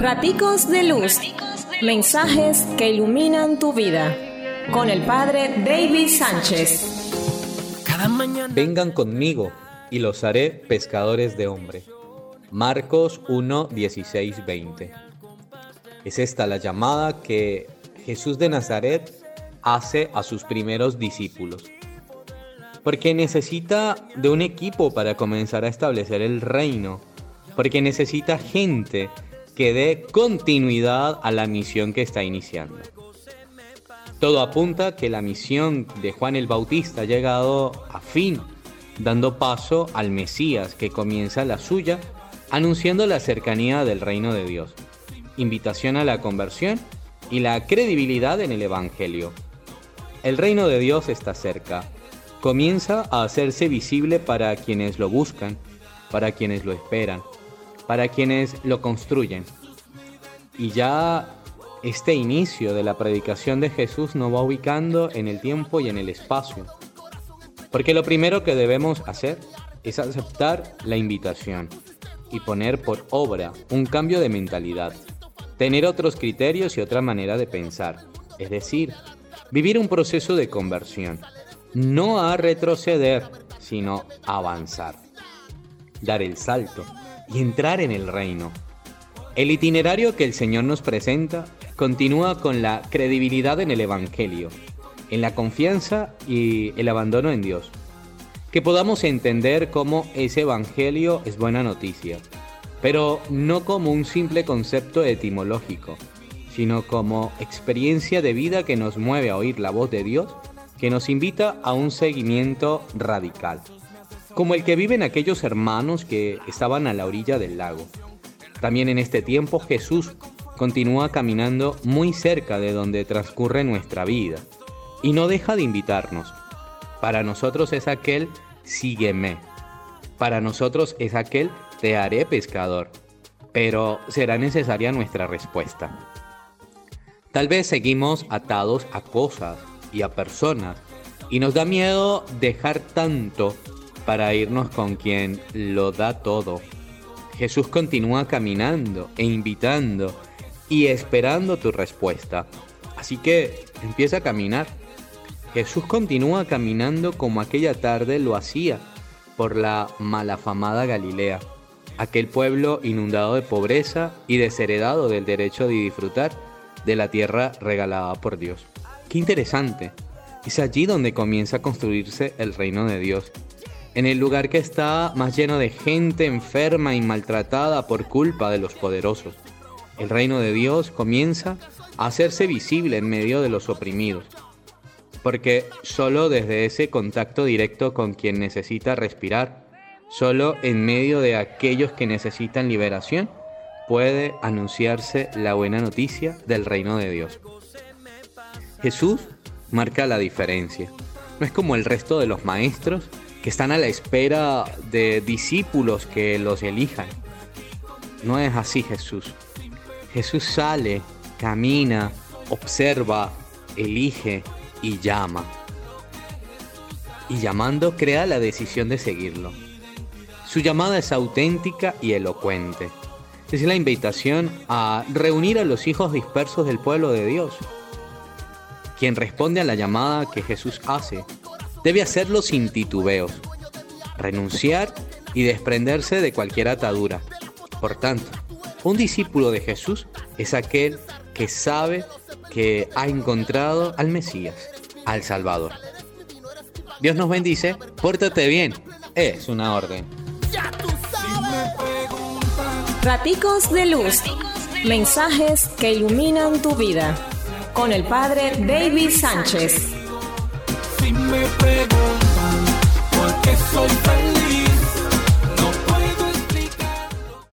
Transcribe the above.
Raticos de Luz. Mensajes que iluminan tu vida. Con el Padre David Sánchez. Vengan conmigo y los haré pescadores de hombre. Marcos 1, 16, 20. Es esta la llamada que Jesús de Nazaret hace a sus primeros discípulos. Porque necesita de un equipo para comenzar a establecer el reino. Porque necesita gente que dé continuidad a la misión que está iniciando. Todo apunta que la misión de Juan el Bautista ha llegado a fin, dando paso al Mesías que comienza la suya, anunciando la cercanía del reino de Dios, invitación a la conversión y la credibilidad en el Evangelio. El reino de Dios está cerca, comienza a hacerse visible para quienes lo buscan, para quienes lo esperan, para quienes lo construyen. Y ya este inicio de la predicación de Jesús nos va ubicando en el tiempo y en el espacio. Porque lo primero que debemos hacer es aceptar la invitación y poner por obra un cambio de mentalidad, tener otros criterios y otra manera de pensar, es decir, vivir un proceso de conversión, no a retroceder, sino avanzar, dar el salto, y entrar en el reino. El itinerario que el Señor nos presenta continúa con la credibilidad en el Evangelio, en la confianza y el abandono en Dios. Que podamos entender cómo ese Evangelio es buena noticia, pero no como un simple concepto etimológico, sino como experiencia de vida que nos mueve a oír la voz de Dios, que nos invita a un seguimiento radical como el que viven aquellos hermanos que estaban a la orilla del lago. También en este tiempo Jesús continúa caminando muy cerca de donde transcurre nuestra vida y no deja de invitarnos. Para nosotros es aquel sígueme. Para nosotros es aquel te haré pescador. Pero será necesaria nuestra respuesta. Tal vez seguimos atados a cosas y a personas y nos da miedo dejar tanto para irnos con quien lo da todo. Jesús continúa caminando e invitando y esperando tu respuesta. Así que empieza a caminar. Jesús continúa caminando como aquella tarde lo hacía por la malafamada Galilea, aquel pueblo inundado de pobreza y desheredado del derecho de disfrutar de la tierra regalada por Dios. Qué interesante. Es allí donde comienza a construirse el reino de Dios en el lugar que está más lleno de gente enferma y maltratada por culpa de los poderosos. El reino de Dios comienza a hacerse visible en medio de los oprimidos, porque solo desde ese contacto directo con quien necesita respirar, solo en medio de aquellos que necesitan liberación, puede anunciarse la buena noticia del reino de Dios. Jesús marca la diferencia. No es como el resto de los maestros que están a la espera de discípulos que los elijan. No es así Jesús. Jesús sale, camina, observa, elige y llama. Y llamando crea la decisión de seguirlo. Su llamada es auténtica y elocuente. Es la invitación a reunir a los hijos dispersos del pueblo de Dios. Quien responde a la llamada que Jesús hace debe hacerlo sin titubeos, renunciar y desprenderse de cualquier atadura. Por tanto, un discípulo de Jesús es aquel que sabe que ha encontrado al Mesías, al Salvador. Dios nos bendice, pórtate bien, es una orden. Raticos de luz, mensajes que iluminan tu vida, con el Padre David Sánchez me preguntan por qué soy feliz.